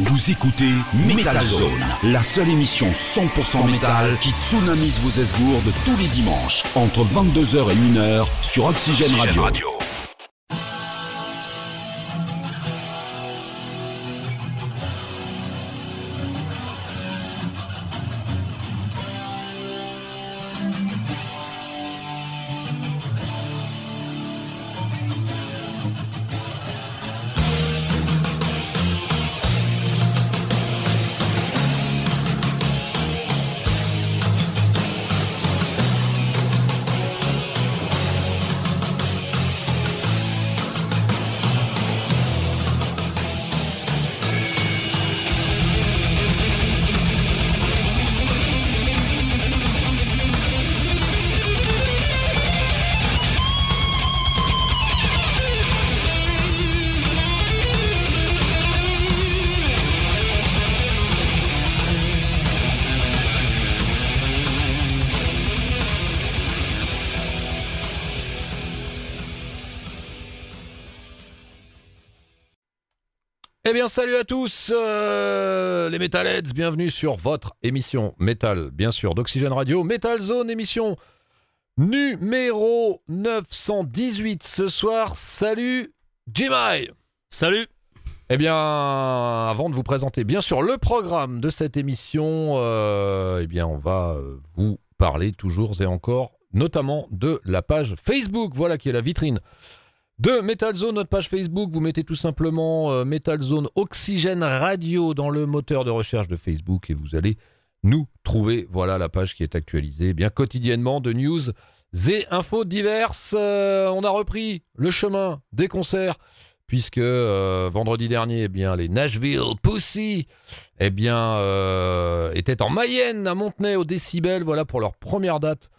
Vous écoutez Metal Zone, la seule émission 100% métal qui tsunamise vos esgourdes tous les dimanches entre 22h et 1h sur Oxygène Radio. Bien, salut à tous, euh, les Metalheads, bienvenue sur votre émission Metal, bien sûr, d'Oxygène Radio, Metal Zone, émission numéro 918 ce soir. Salut, Jimmy Salut. Eh bien, avant de vous présenter, bien sûr, le programme de cette émission, euh, eh bien, on va euh, vous parler toujours et encore, notamment de la page Facebook, voilà qui est la vitrine de Metal Zone, notre page Facebook. Vous mettez tout simplement euh, Metal Zone Oxygène Radio dans le moteur de recherche de Facebook et vous allez nous trouver. Voilà la page qui est actualisée bien quotidiennement de news et infos diverses. Euh, on a repris le chemin des concerts puisque euh, vendredi dernier, eh bien, les Nashville Pussy eh étaient en Mayenne à Montenay au Décibel voilà, pour leur première date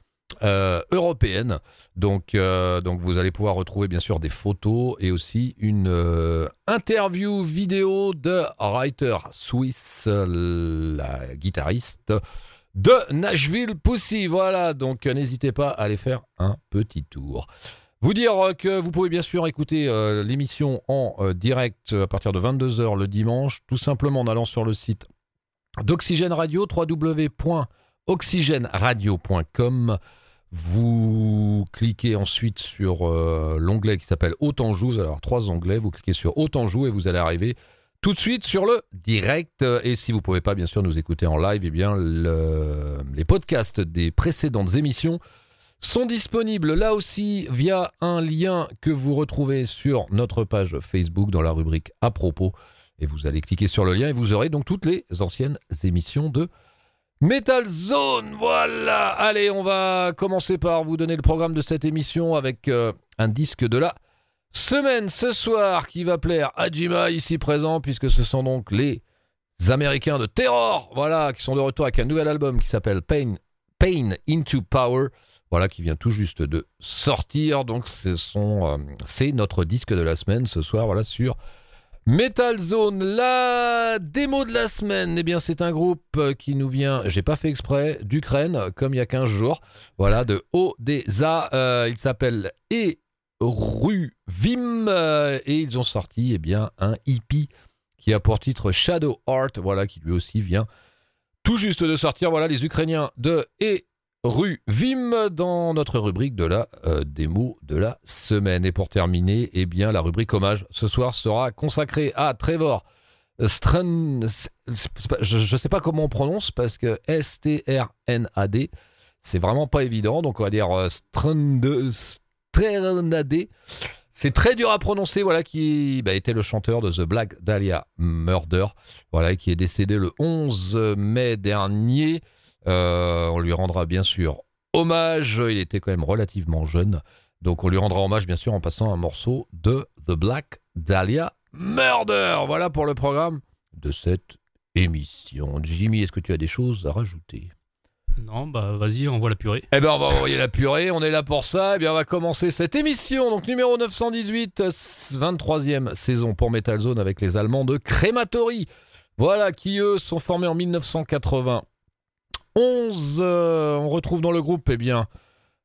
euh, européenne. Donc, euh, donc vous allez pouvoir retrouver bien sûr des photos et aussi une euh, interview vidéo de Writer Swiss, la guitariste de Nashville Pussy. Voilà, donc n'hésitez pas à aller faire un petit tour. Vous dire que vous pouvez bien sûr écouter l'émission en direct à partir de 22h le dimanche, tout simplement en allant sur le site d'Oxygène Radio, www.oxygèneradio.com. Vous cliquez ensuite sur euh, l'onglet qui s'appelle Autant joue. Vous allez avoir trois onglets. Vous cliquez sur Autant joue et vous allez arriver tout de suite sur le direct. Et si vous ne pouvez pas, bien sûr, nous écouter en live, eh bien, les podcasts des précédentes émissions sont disponibles là aussi via un lien que vous retrouvez sur notre page Facebook dans la rubrique à propos. Et vous allez cliquer sur le lien et vous aurez donc toutes les anciennes émissions de Metal Zone, voilà. Allez, on va commencer par vous donner le programme de cette émission avec euh, un disque de la semaine ce soir qui va plaire à Jima ici présent puisque ce sont donc les Américains de Terror, voilà, qui sont de retour avec un nouvel album qui s'appelle Pain, Pain into Power, voilà, qui vient tout juste de sortir. Donc, euh, c'est notre disque de la semaine ce soir, voilà, sur Metal Zone, la démo de la semaine, eh bien c'est un groupe qui nous vient, j'ai pas fait exprès, d'Ukraine, comme il y a 15 jours, voilà, de Odessa, euh, il s'appelle Eruvim, euh, et ils ont sorti eh bien, un EP qui a pour titre Shadow Art, voilà, qui lui aussi vient tout juste de sortir, voilà, les Ukrainiens de E rue Vim dans notre rubrique de la euh, démo de la semaine. Et pour terminer, eh bien, la rubrique hommage ce soir sera consacrée à Trevor Strand. Je ne sais pas comment on prononce parce que S-T-R-N-A-D, c'est vraiment pas évident. Donc on va dire euh, Strand. C'est très dur à prononcer, voilà, qui bah, était le chanteur de The Black Dahlia Murder, voilà, qui est décédé le 11 mai dernier. Euh, on lui rendra bien sûr hommage. Il était quand même relativement jeune. Donc on lui rendra hommage bien sûr en passant un morceau de The Black Dahlia Murder. Voilà pour le programme de cette émission. Jimmy, est-ce que tu as des choses à rajouter? Non, bah vas-y, envoie la purée. Eh bien, on va envoyer la purée, on est là pour ça. Eh bien, on va commencer cette émission, donc numéro 918, 23e saison pour Metal Zone avec les Allemands de Crematory. Voilà, qui eux sont formés en 1980 11. Euh, on retrouve dans le groupe eh bien,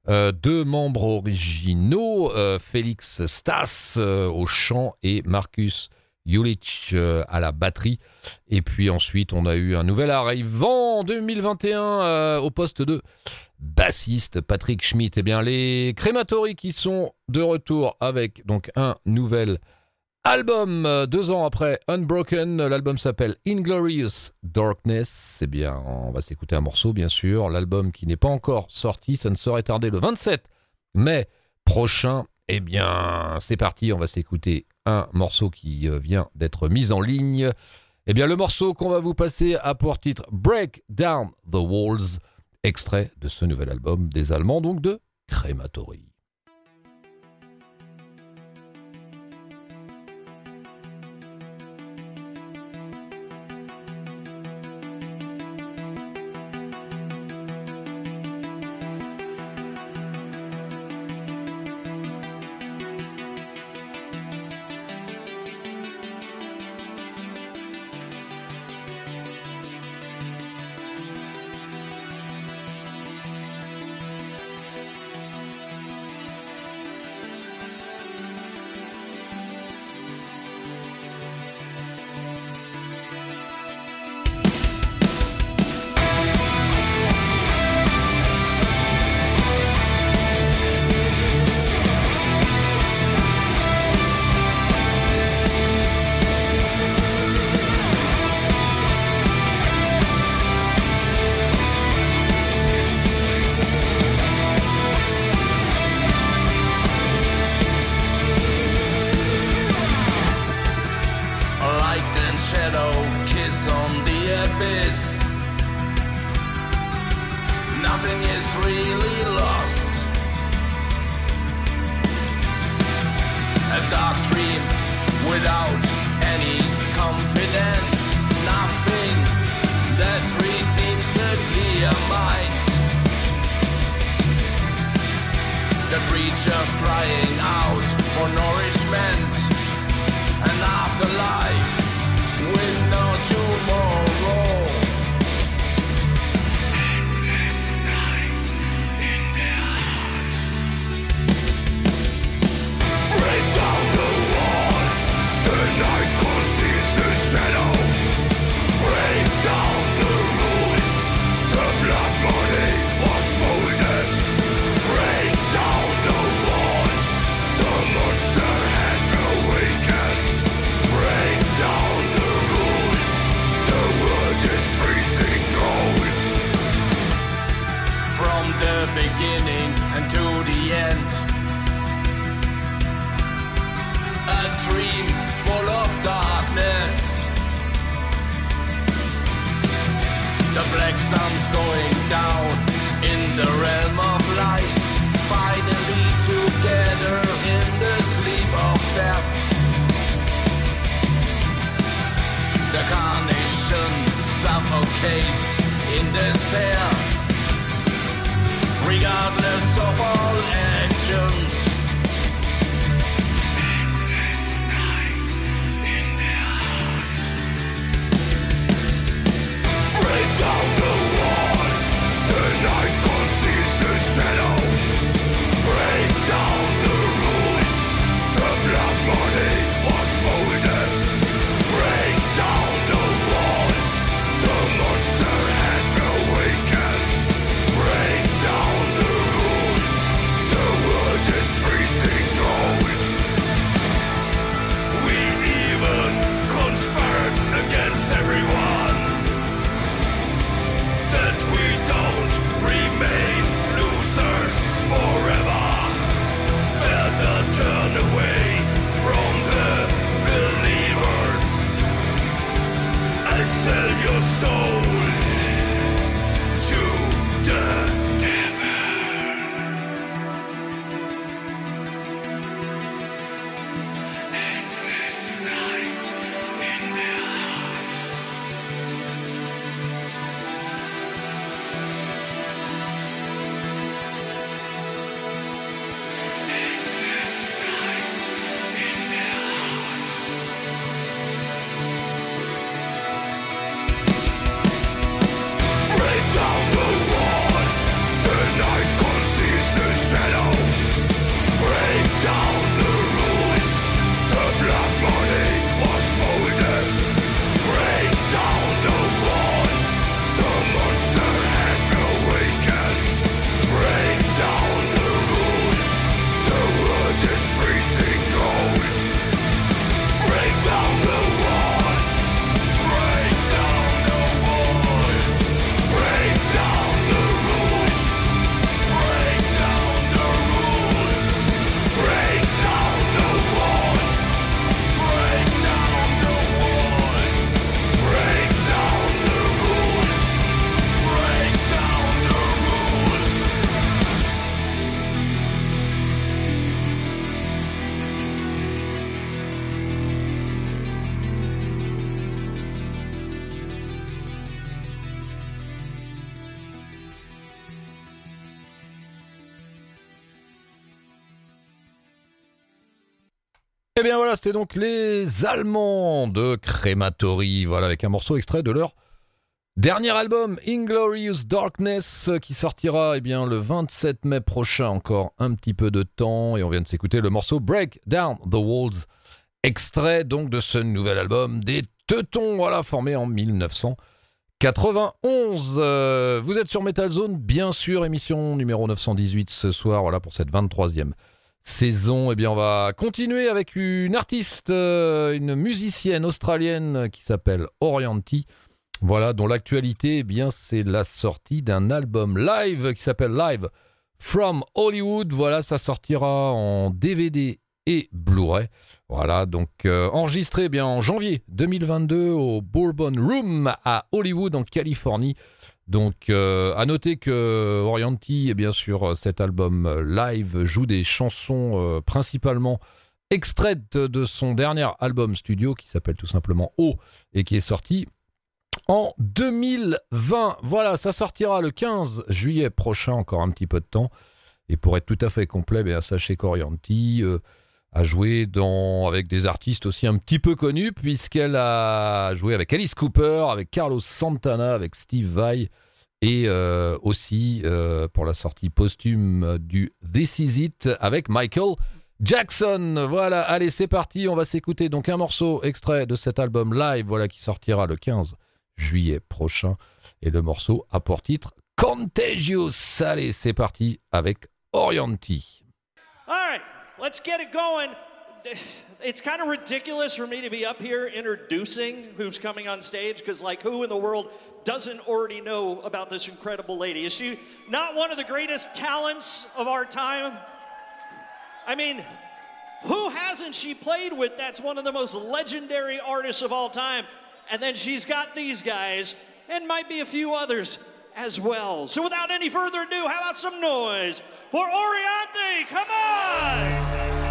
euh, deux membres originaux, euh, Félix Stas au chant et Marcus Julich euh, à la batterie. Et puis ensuite, on a eu un nouvel arrivant en 2021 euh, au poste de bassiste, Patrick Schmidt. Eh bien, les Crématories qui sont de retour avec donc un nouvel album euh, deux ans après Unbroken. L'album s'appelle Inglorious Darkness. C'est bien, on va s'écouter un morceau, bien sûr. L'album qui n'est pas encore sorti, ça ne serait tardé le 27 mai prochain. Eh bien, c'est parti, on va s'écouter un morceau qui euh, vient d'être mis en ligne. Eh bien, le morceau qu'on va vous passer a pour titre Break Down the Walls, extrait de ce nouvel album des Allemands, donc de Crematory. nothing is really lost. A dark dream without any confidence, nothing that redeems the clear mind. The creatures crying out for nourishment, and afterlife. beginning and to the end. A dream full of darkness. The black sun's going down in the realm of light. Finally together in the sleep of death. The carnation suffocates in despair. Eh bien voilà, c'était donc les Allemands de Crematory, voilà, avec un morceau extrait de leur dernier album, Inglorious Darkness, qui sortira eh bien, le 27 mai prochain, encore un petit peu de temps, et on vient de s'écouter le morceau Break Down the Walls, extrait donc de ce nouvel album des Teutons, voilà, formé en 1991. Euh, vous êtes sur Metal Zone, bien sûr, émission numéro 918 ce soir, voilà, pour cette 23e saison. Eh bien, on va continuer avec une artiste, euh, une musicienne australienne qui s'appelle Orianti. Voilà, dont l'actualité, eh bien, c'est la sortie d'un album live qui s'appelle Live from Hollywood. Voilà, ça sortira en DVD et Blu-ray. Voilà, donc euh, enregistré eh bien en janvier 2022 au Bourbon Room à Hollywood en Californie. Donc, euh, à noter que Orianti, eh bien sûr, cet album live joue des chansons euh, principalement extraites de son dernier album studio qui s'appelle tout simplement O et qui est sorti en 2020. Voilà, ça sortira le 15 juillet prochain, encore un petit peu de temps. Et pour être tout à fait complet, bien, sachez qu'Orianti euh, a joué avec des artistes aussi un petit peu connus, puisqu'elle a joué avec Alice Cooper, avec Carlos Santana, avec Steve Vai, et euh, aussi euh, pour la sortie posthume du This Is It avec Michael Jackson. Voilà, allez, c'est parti, on va s'écouter donc un morceau extrait de cet album live, voilà, qui sortira le 15 juillet prochain. Et le morceau a pour titre Contagious. Allez, c'est parti avec Orianti. All right, let's get it going. It's kind of ridiculous for me to be up here introducing who's coming on stage because, like, who in the world doesn't already know about this incredible lady? Is she not one of the greatest talents of our time? I mean, who hasn't she played with that's one of the most legendary artists of all time? And then she's got these guys, and might be a few others as well. So without any further ado, how about some noise for Oriante? Come on!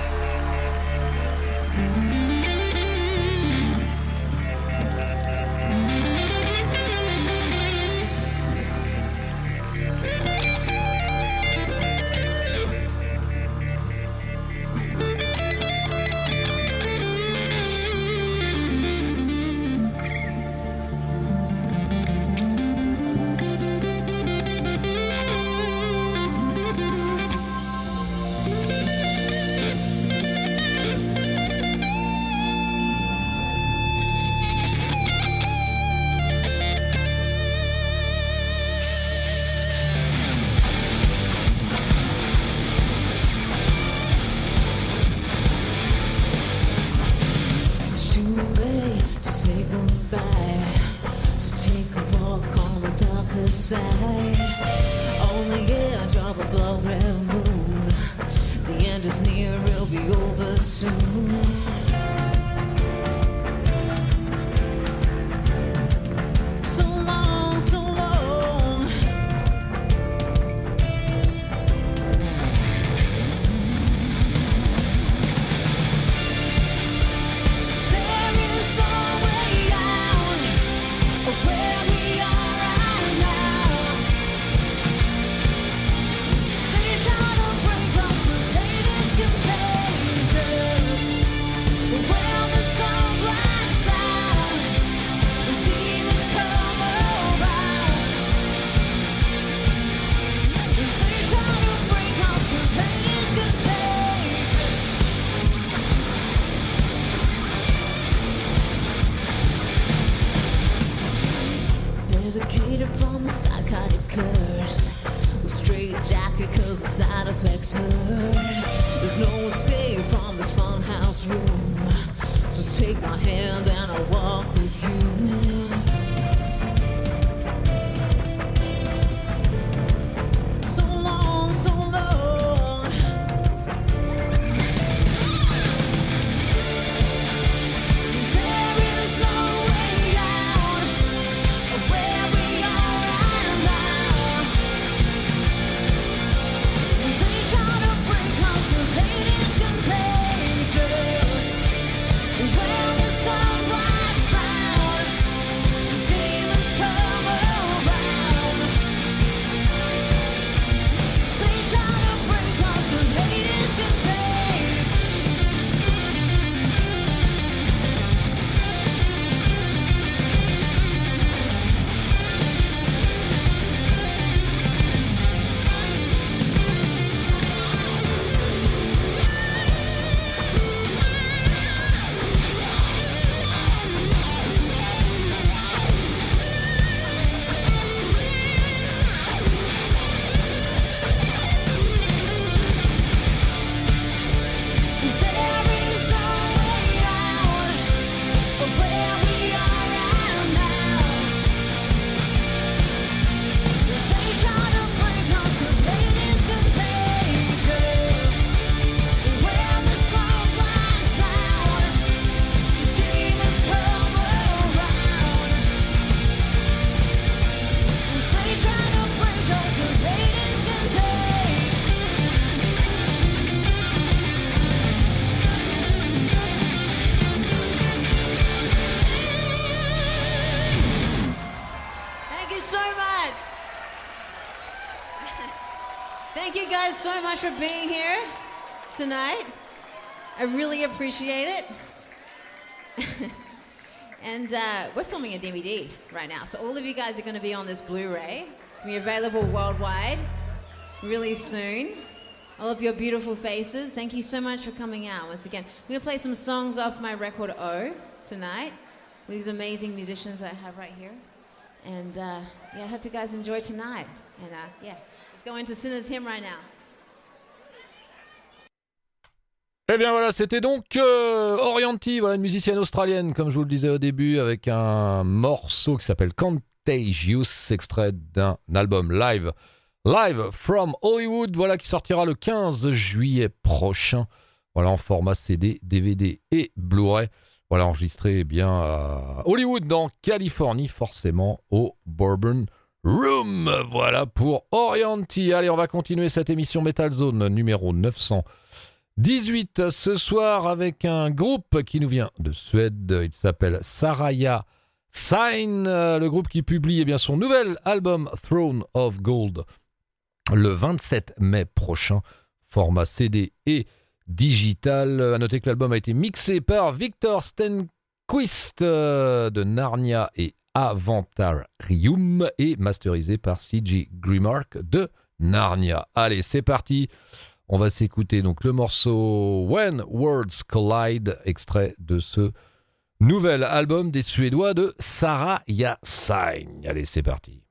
So much for being here tonight. I really appreciate it. and uh, we're filming a DVD right now, so all of you guys are going to be on this Blu-ray. It's going to be available worldwide really soon. All of your beautiful faces. Thank you so much for coming out once again. I'm going to play some songs off my record O tonight with these amazing musicians I have right here. And uh, yeah, I hope you guys enjoy tonight. And uh, yeah, let's go into Sinner's Hymn right now. Eh bien voilà, c'était donc euh, Orianti, voilà une musicienne australienne, comme je vous le disais au début, avec un morceau qui s'appelle Contagious, extrait d'un album live, live from Hollywood, voilà qui sortira le 15 juillet prochain, voilà en format CD, DVD et Blu-ray. Voilà enregistré eh bien à Hollywood, dans Californie, forcément au Bourbon Room. Voilà pour Orianti. Allez, on va continuer cette émission Metal Zone numéro 900. 18 ce soir avec un groupe qui nous vient de Suède. Il s'appelle Saraya Sign, le groupe qui publie eh bien, son nouvel album Throne of Gold le 27 mai prochain, format CD et digital. À noter que l'album a été mixé par Victor Stenquist euh, de Narnia et Avantarium et masterisé par CG Grimark de Narnia. Allez, c'est parti. On va s'écouter donc le morceau When Words Collide, extrait de ce nouvel album des Suédois de Sarah Yasain. Allez, c'est parti.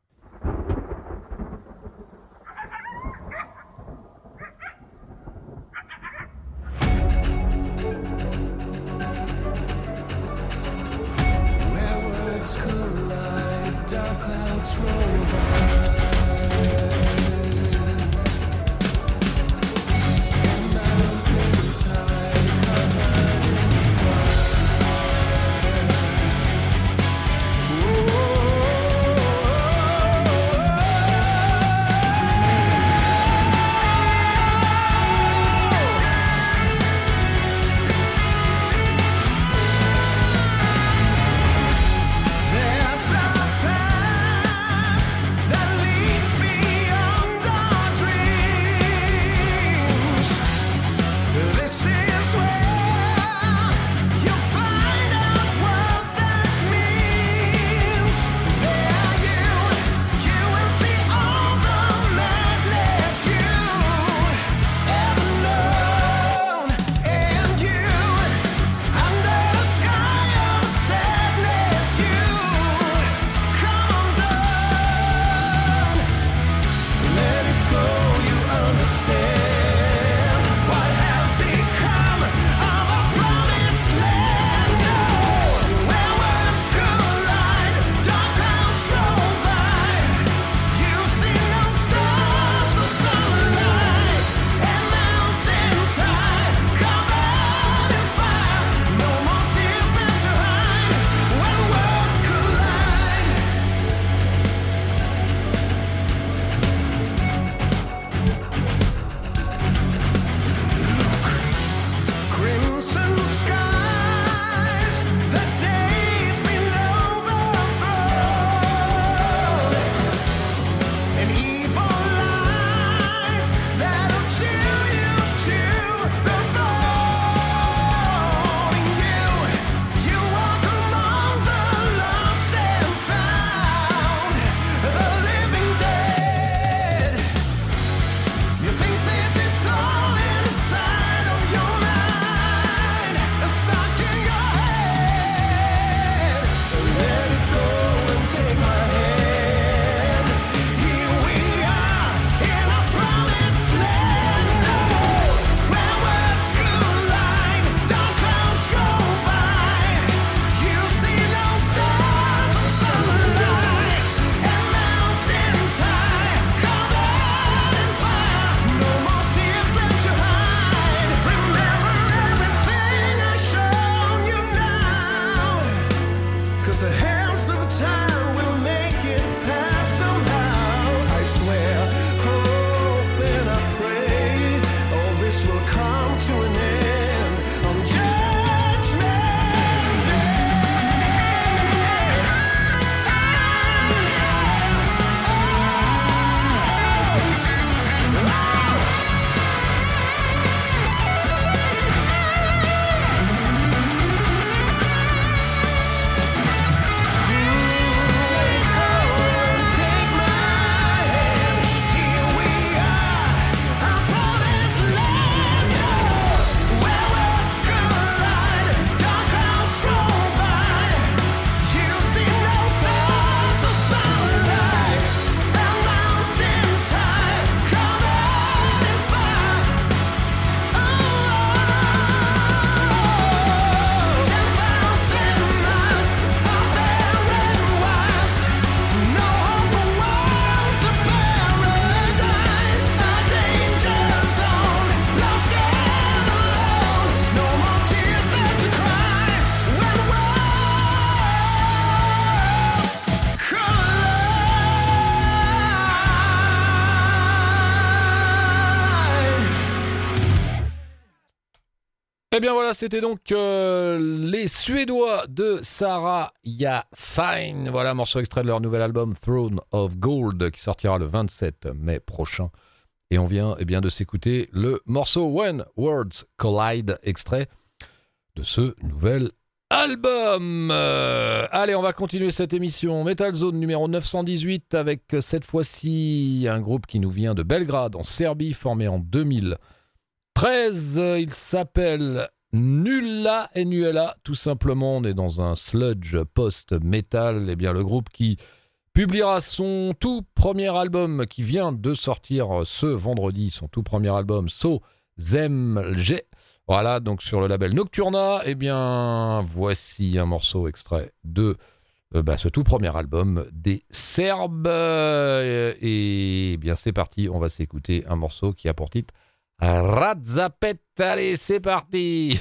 Eh bien voilà, c'était donc euh, les Suédois de Sarah Yassine. Voilà, morceau extrait de leur nouvel album Throne of Gold qui sortira le 27 mai prochain. Et on vient eh bien, de s'écouter le morceau When Words Collide, extrait de ce nouvel album. Euh, allez, on va continuer cette émission. Metal Zone numéro 918 avec cette fois-ci un groupe qui nous vient de Belgrade en Serbie, formé en 2000. 13, euh, il s'appelle Nulla et tout simplement. On est dans un sludge post-metal. Et bien, le groupe qui publiera son tout premier album qui vient de sortir euh, ce vendredi, son tout premier album, Sozemg. Voilà, donc sur le label Nocturna. Et bien, voici un morceau extrait de. Euh, bah, ce tout premier album des Serbes. Et, et bien c'est parti, on va s'écouter un morceau qui a pour titre Radzapet. Allez, c'est parti!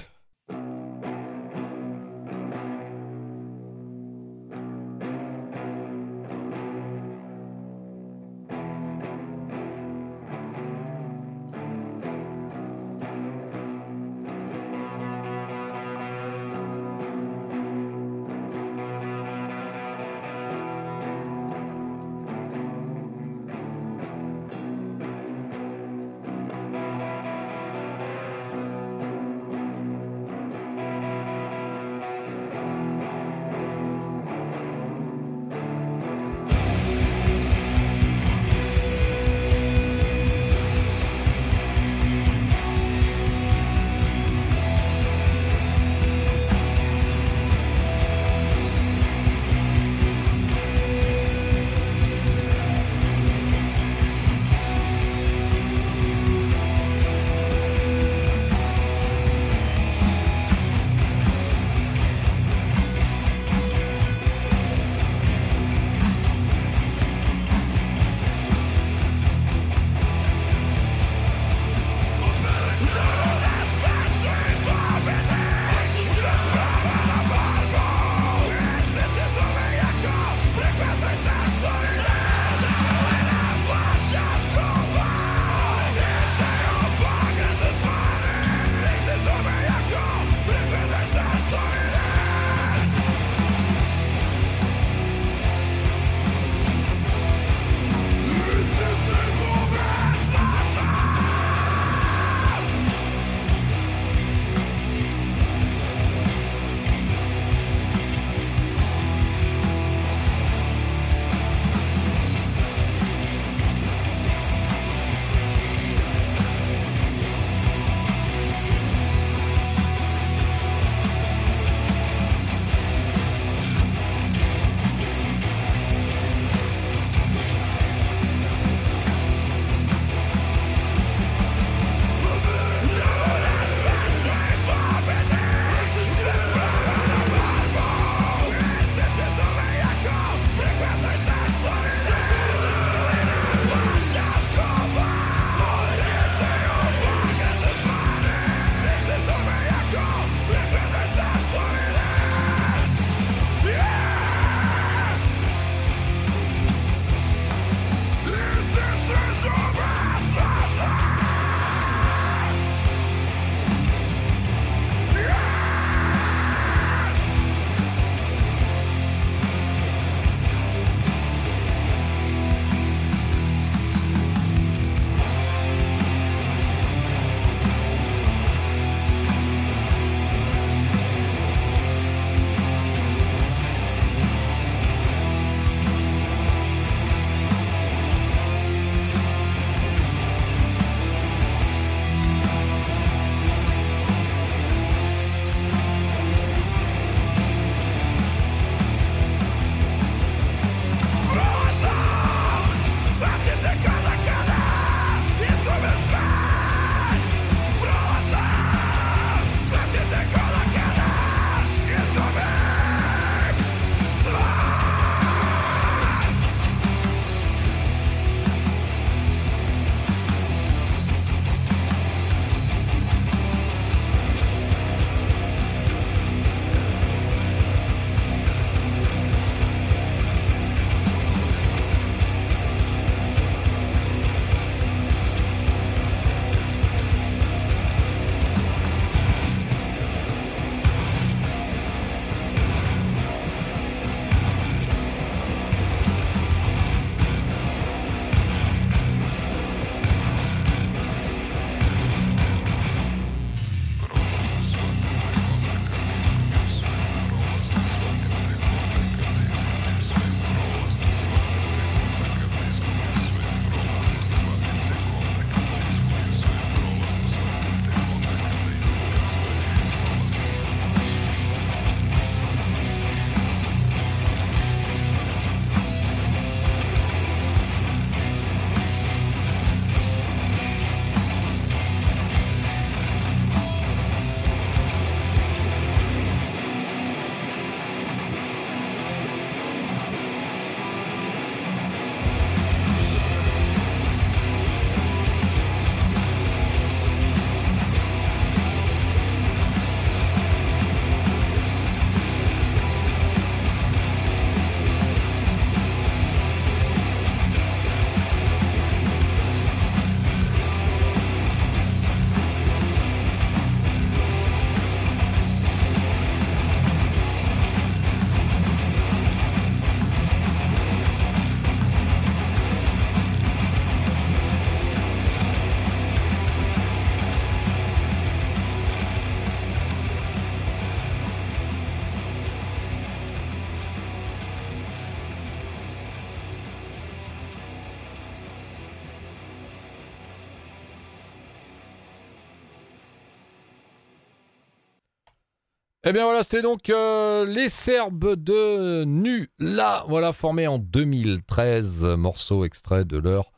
Eh bien voilà, c'était donc euh, les Serbes de Nu, là, voilà, formés en 2013, morceau extrait de leur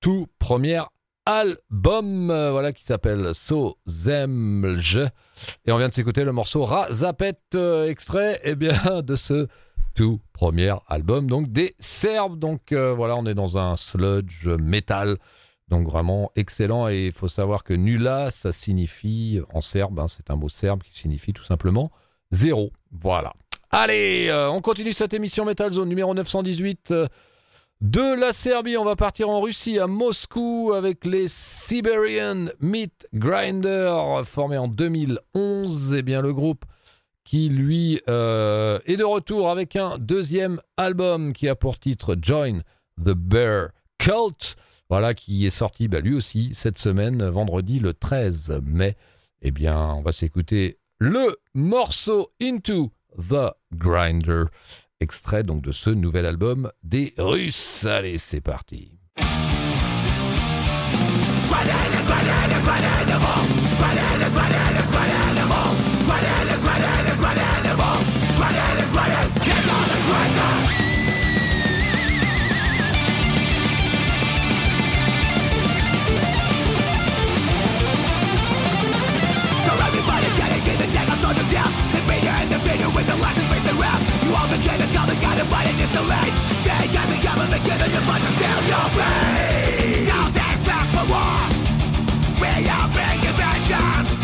tout premier album, euh, voilà, qui s'appelle So Zemlj. Et on vient de s'écouter le morceau Razapet, euh, extrait, eh bien, de ce tout premier album, donc des Serbes. Donc voilà, on est dans un sludge metal. Donc vraiment excellent et il faut savoir que nula ça signifie en serbe, hein, c'est un mot serbe qui signifie tout simplement zéro. Voilà. Allez, euh, on continue cette émission Metal Zone numéro 918 euh, de la Serbie. On va partir en Russie à Moscou avec les Siberian Meat Grinder formés en 2011. Et bien le groupe qui lui euh, est de retour avec un deuxième album qui a pour titre Join the Bear Cult. Voilà, qui est sorti bah, lui aussi cette semaine, vendredi le 13 mai. Eh bien, on va s'écouter le morceau Into the Grinder, extrait donc de ce nouvel album des Russes. Allez, c'est parti. too Stay as to steal your brain Now for war. We are bringing vengeance.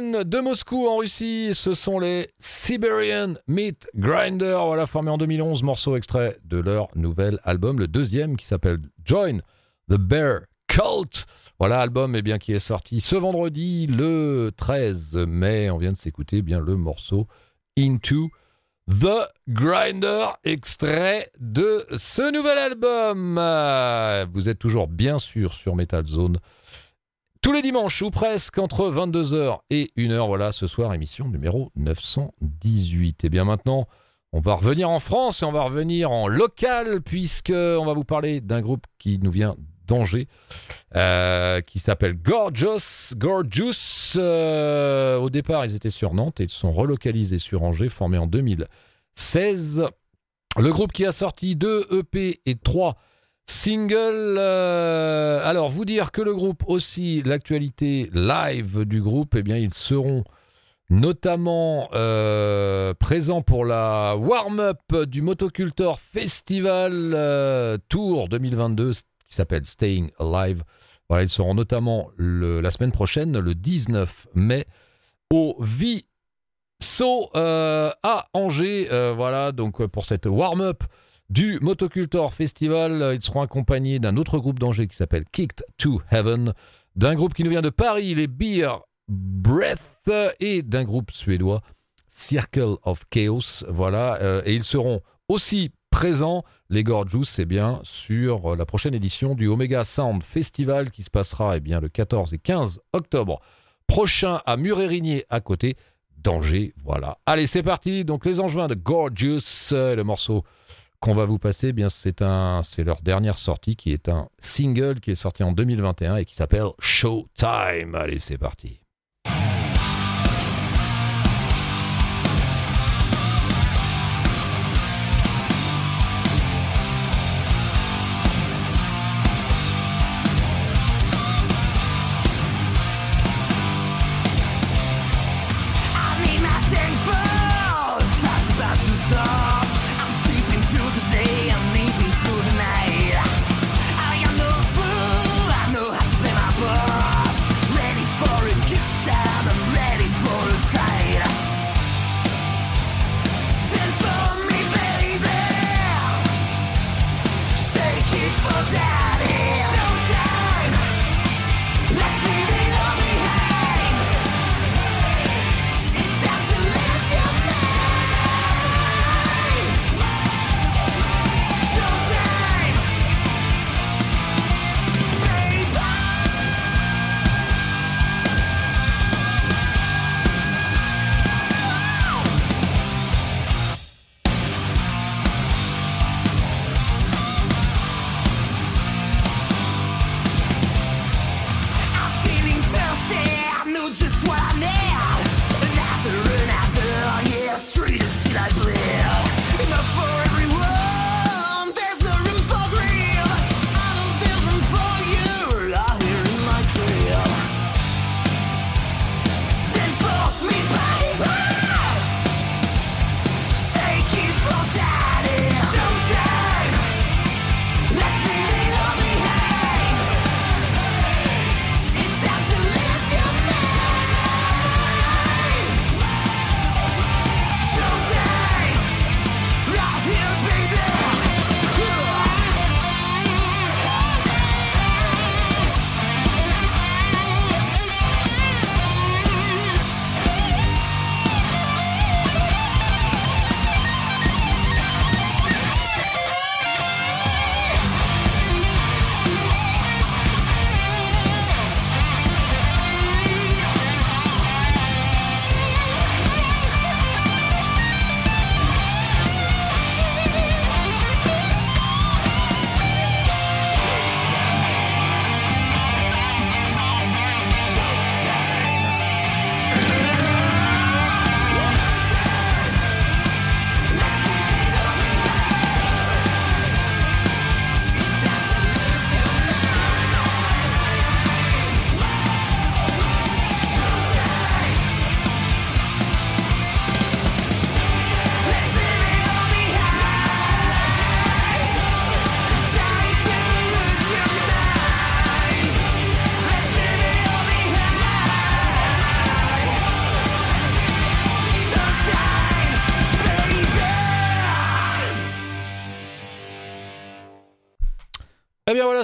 De Moscou en Russie. Ce sont les Siberian Meat Grinder. Voilà, formés en 2011, morceau extrait de leur nouvel album, le deuxième qui s'appelle Join the Bear Cult. Voilà, album eh bien, qui est sorti ce vendredi, le 13 mai. On vient de s'écouter eh bien le morceau Into The Grinder, extrait de ce nouvel album. Vous êtes toujours bien sûr sur Metal Zone. Tous les dimanches ou presque entre 22h et 1h. Voilà, ce soir, émission numéro 918. Et bien maintenant, on va revenir en France et on va revenir en local puisque on va vous parler d'un groupe qui nous vient d'Angers euh, qui s'appelle Gorgeous. Gorgeous. euh, au départ, ils étaient sur Nantes et ils sont relocalisés sur Angers, formés en 2016. Le groupe qui a sorti deux EP et trois singles. euh, alors, vous dire que le groupe aussi, l'actualité live du groupe, eh bien, ils seront notamment euh, présents pour la warm-up du Motocultor Festival euh, Tour 2022 qui s'appelle Staying Alive. Voilà, ils seront notamment la semaine prochaine, le 19 mai, au Viso à Angers. Voilà, donc pour cette warm-up du Motocultor Festival, ils seront accompagnés d'un autre groupe d'Angers qui s'appelle Kicked to Heaven, d'un groupe qui nous vient de Paris, les Beer Breath, et d'un groupe suédois, Circle of Chaos. Voilà, euh, et ils seront aussi présents, les Gorgeous, c'est bien, sur euh, la prochaine édition du Omega Sound Festival qui se passera eh bien, le 14 et 15 octobre prochain à Murérigné à côté d'Angers. Voilà. Allez, c'est parti. Donc, les Angevins de Gorgeous, euh, le morceau qu'on va vous passer, eh bien, c'est un, c'est leur dernière sortie qui est un single qui est sorti en 2021 et qui s'appelle Showtime. Allez, c'est parti.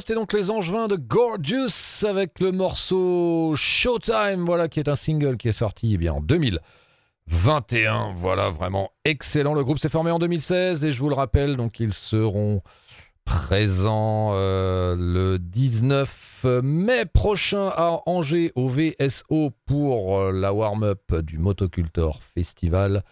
C'était donc les Angevins de Gorgeous avec le morceau Showtime, voilà, qui est un single qui est sorti eh en 2021. Voilà, vraiment excellent. Le groupe s'est formé en 2016 et je vous le rappelle, donc ils seront présents euh, le 19 mai prochain à Angers au VSO pour euh, la warm-up du Motocultor Festival.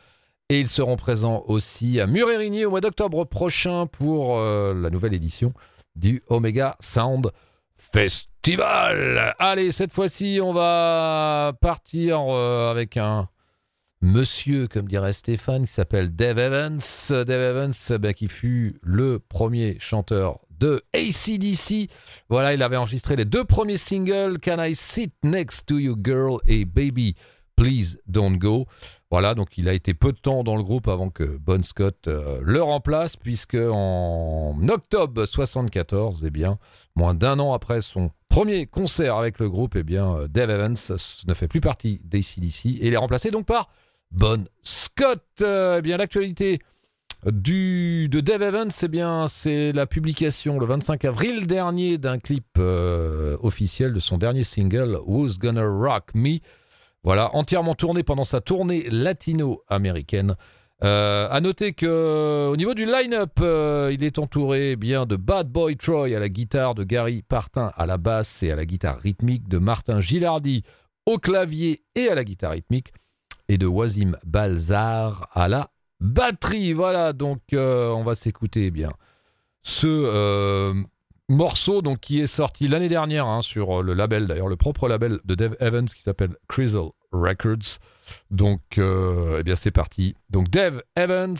Et ils seront présents aussi à Murérigny au mois d'octobre prochain pour euh, la nouvelle édition du Omega Sound Festival. Allez, cette fois-ci, on va partir euh, avec un monsieur, comme dirait Stéphane, qui s'appelle Dave Evans. Dave Evans, eh ben, qui fut le premier chanteur de ACDC. Voilà, il avait enregistré les deux premiers singles, Can I Sit Next to You Girl et Baby Please Don't Go. Voilà, donc il a été peu de temps dans le groupe avant que Bon Scott euh, le remplace, puisque en octobre 74, eh bien, moins d'un an après son premier concert avec le groupe, eh bien, euh, Dave Evans ne fait plus partie d'ACDC et il est remplacé donc par Bon Scott. Euh, eh bien, l'actualité du, de Dave Evans, eh bien, c'est la publication le 25 avril dernier d'un clip officiel de son dernier single, Who's Gonna Rock Me? Voilà, entièrement tourné pendant sa tournée latino-américaine. Euh, à noter que au niveau du line-up, euh, il est entouré bien de Bad Boy Troy à la guitare, de Gary Partin à la basse et à la guitare rythmique, de Martin Gilardi au clavier et à la guitare rythmique, et de Wazim Balzar à la batterie. Voilà, donc euh, on va s'écouter eh bien ce euh, morceau donc qui est sorti l'année dernière hein, sur le label, d'ailleurs le propre label de Dave Evans qui s'appelle Crystal Records. Donc, euh, eh bien c'est parti. Donc Dave Evans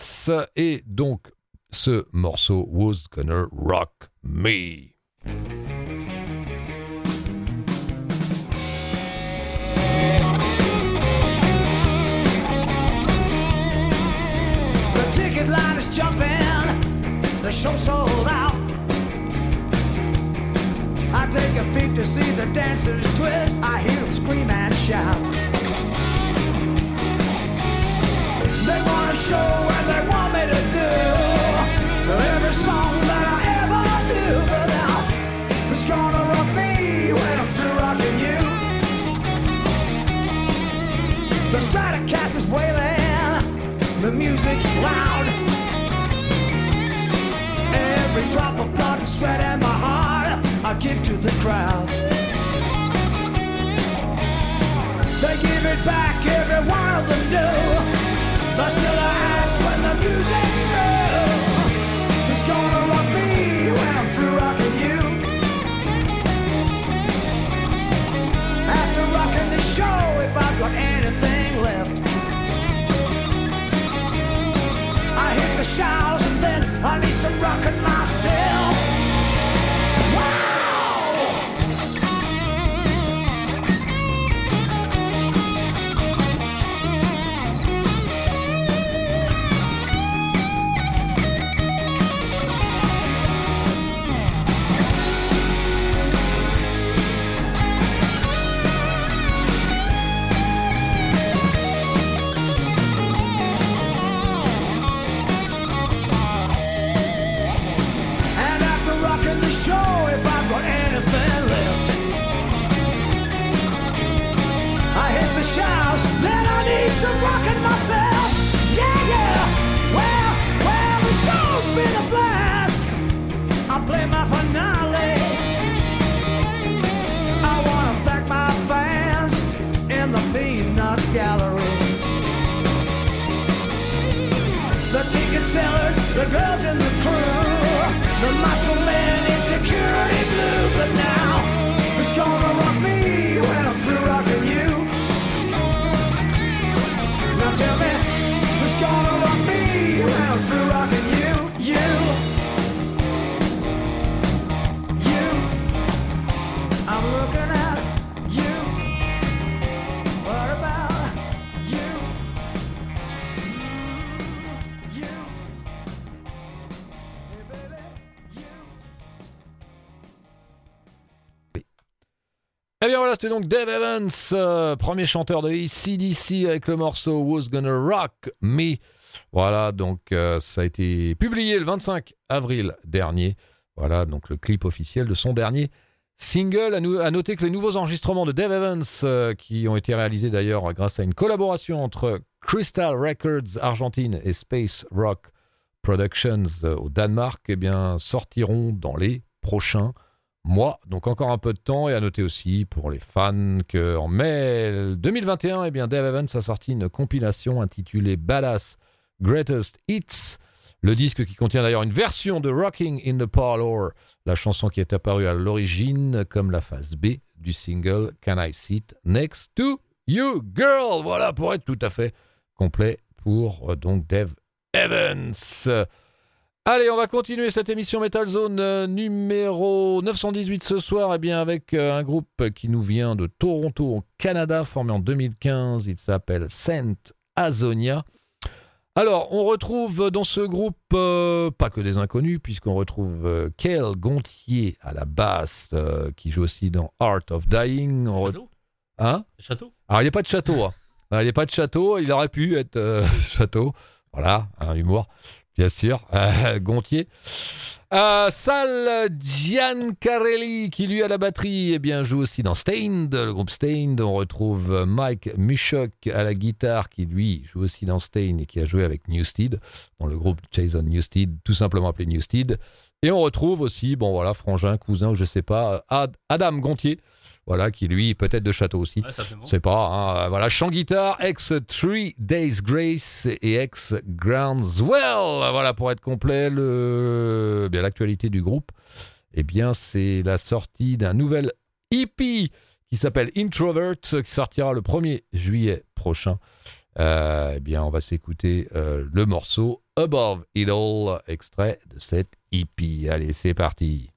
et donc ce morceau Was Gonna Rock Me. Ticket line is jumping, the show sold out. I take a peek to see the dancers twist. I hear them scream and shout. They want to show and they want me to ticket sellers, the girls in the crew, the muscle men in Eh bien voilà, c'était donc Dave Evans, euh, premier chanteur de ACDC avec le morceau Who's Gonna Rock Me. Voilà, donc euh, ça a été publié le 25 avril dernier. Voilà, donc le clip officiel de son dernier single. À, noter que les nouveaux enregistrements de Dave Evans, euh, qui ont été réalisés d'ailleurs grâce à une collaboration entre Crystal Records Argentine et Space Rock Productions au Danemark, eh bien, sortiront dans les prochains mois. Donc encore un peu de temps. Et à noter aussi pour les fans qu'en mai 2021, eh bien, Dave Evans a sorti une compilation intitulée Badass Greatest Hits. Le disque qui contient d'ailleurs une version de Rocking in the Parlor, la chanson qui est apparue à l'origine comme la phase B du single Can I Sit Next to You Girl? Voilà pour être tout à fait complet pour euh, donc Dave Evans. Allez, on va continuer cette émission Metal Zone euh, numéro 918 ce soir eh bien, avec euh, un groupe qui nous vient de Toronto, au Canada, formé en 2015. Il s'appelle Saint Azonia. Alors, on retrouve dans ce groupe euh, pas que des inconnus, puisqu'on retrouve euh, Kel Gontier à la basse, euh, qui joue aussi dans Art of Dying. On Château? Hein? Château? Alors, il n'y a pas de château. hein. Alors, Il n'y a pas de château. Il aurait pu être château. Voilà, un humour, bien sûr. Gontier. Euh, Sal Giancarelli, qui lui à la batterie, eh bien, joue aussi dans Stained, le groupe Stained. On retrouve Mike Mushok à la guitare, qui lui joue aussi dans Stained et qui a joué avec Newstead, dans le groupe Jason Newstead, tout simplement appelé Newstead. Et on retrouve aussi, bon voilà, frangin, cousin, ou je sais pas, Ad- Adam Gontier, voilà, qui lui peut-être de château aussi. Ouais, sais pas, hein, voilà, chant guitare, ex Three Days Grace et ex Groundswell. Voilà, pour être complet, le, eh bien l'actualité du groupe, eh bien, c'est la sortie d'un nouvel EP qui s'appelle Introvert, qui sortira le 1er juillet prochain. Euh, eh bien, on va s'écouter euh, le morceau Above It All, extrait de cette EP. Allez, c'est parti.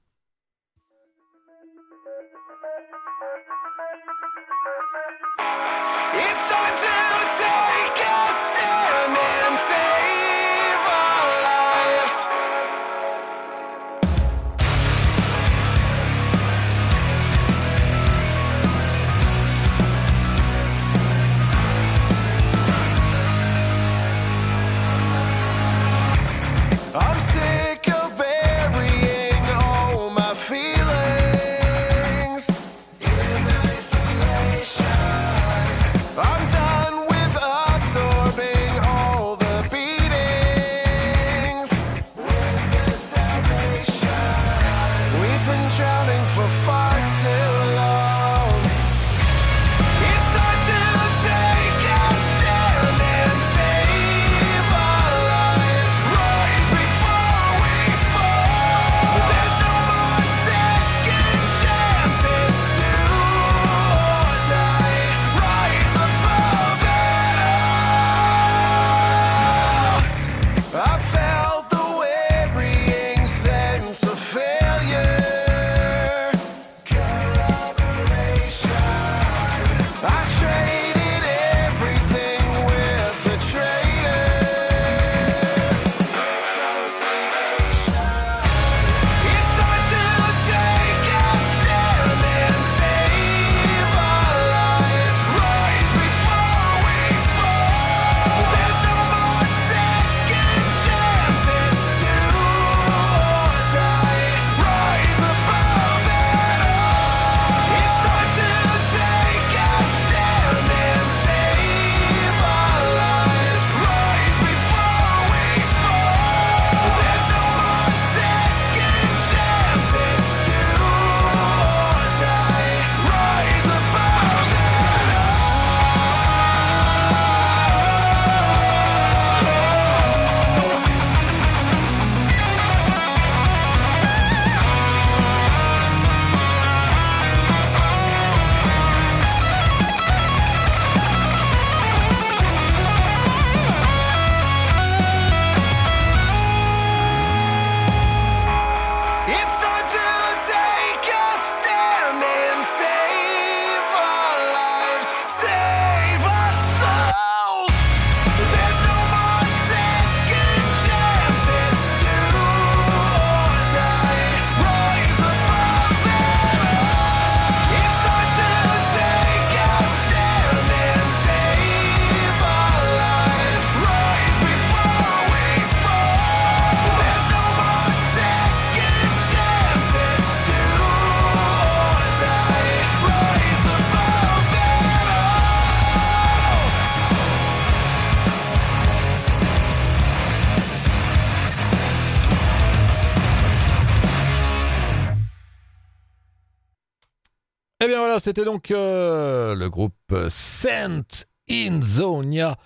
C'était donc euh, le groupe Saint Inzonia.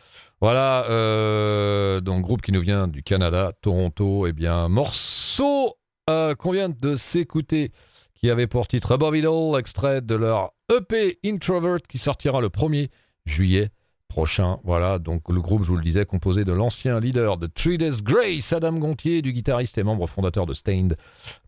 Voilà, euh, donc groupe qui nous vient du Canada, Toronto. Eh bien, morceau euh, qu'on vient de s'écouter qui avait pour titre Above It All, extrait de leur EP Introvert qui sortira le 1er juillet prochain. Voilà, donc le groupe, je vous le disais, composé de l'ancien leader de Three Days Grace, Adam Gontier, du guitariste et membre fondateur de Stained,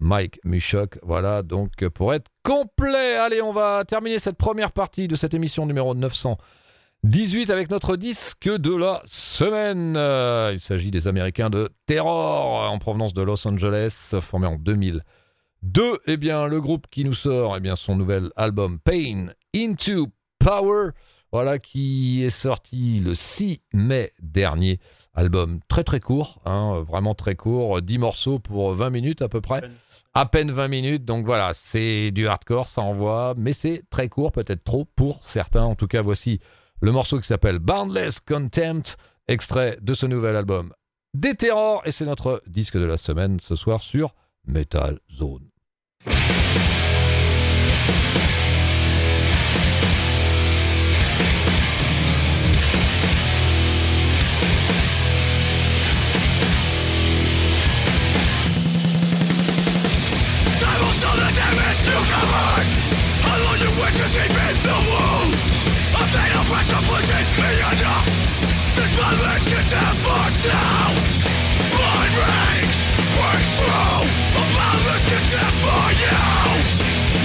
Mike Mushok. Voilà, donc pour être complet, allez, on va terminer cette première partie de cette émission numéro 918 avec notre disque de la semaine. Euh, il s'agit des Américains de Terror en provenance de Los Angeles, formé en 2002. Eh bien, le groupe qui nous sort eh bien, son nouvel album Pain Into Power. Voilà, qui est sorti le 6 mai dernier. Album très très court, hein, vraiment très court, 10 morceaux pour 20 minutes à peu près. À peine 20 minutes, donc voilà, c'est du hardcore, ça envoie, mais c'est très court, peut-être trop pour certains. En tout cas, voici le morceau qui s'appelle Boundless Contempt, extrait de ce nouvel album des Terrors, et c'est notre disque de la semaine ce soir sur Metal Zone. You covered. You deep in the pressure pushes me under. Since my legs down forced now. Blood rage breaks through. A boundless contempt for you.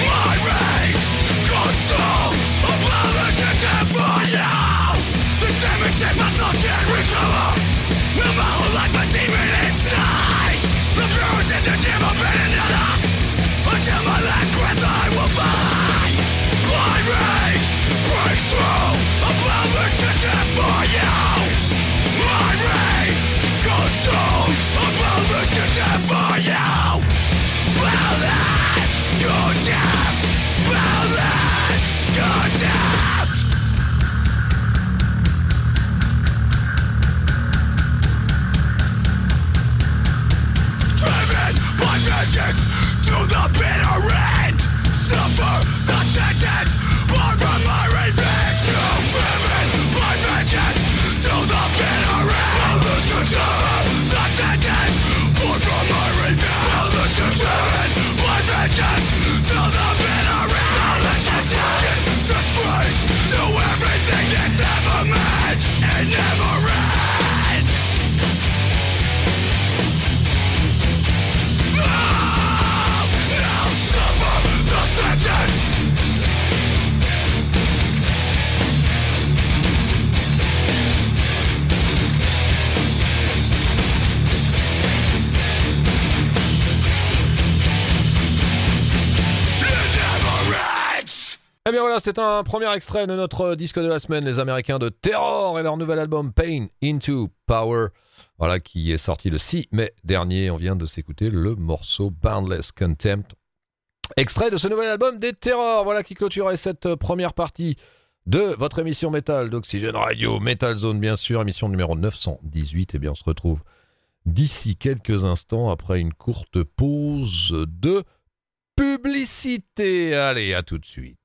My rage consumes. A boundless contempt for you. Damage in my thoughts can't recover. No matter like a demon contempt voilà, c'est un premier extrait de notre disque de la semaine, les Américains de Terror et leur nouvel album Pain Into Power. Voilà, qui est sorti le 6 mai dernier. On vient de s'écouter le morceau Boundless Contempt. Extrait de ce nouvel album des Terrors. Voilà qui clôturait cette première partie de votre émission métal d'Oxygène Radio, Metal Zone bien sûr, émission numéro 918. Eh bien on se retrouve d'ici quelques instants après une courte pause de publicité. Allez, à tout de suite.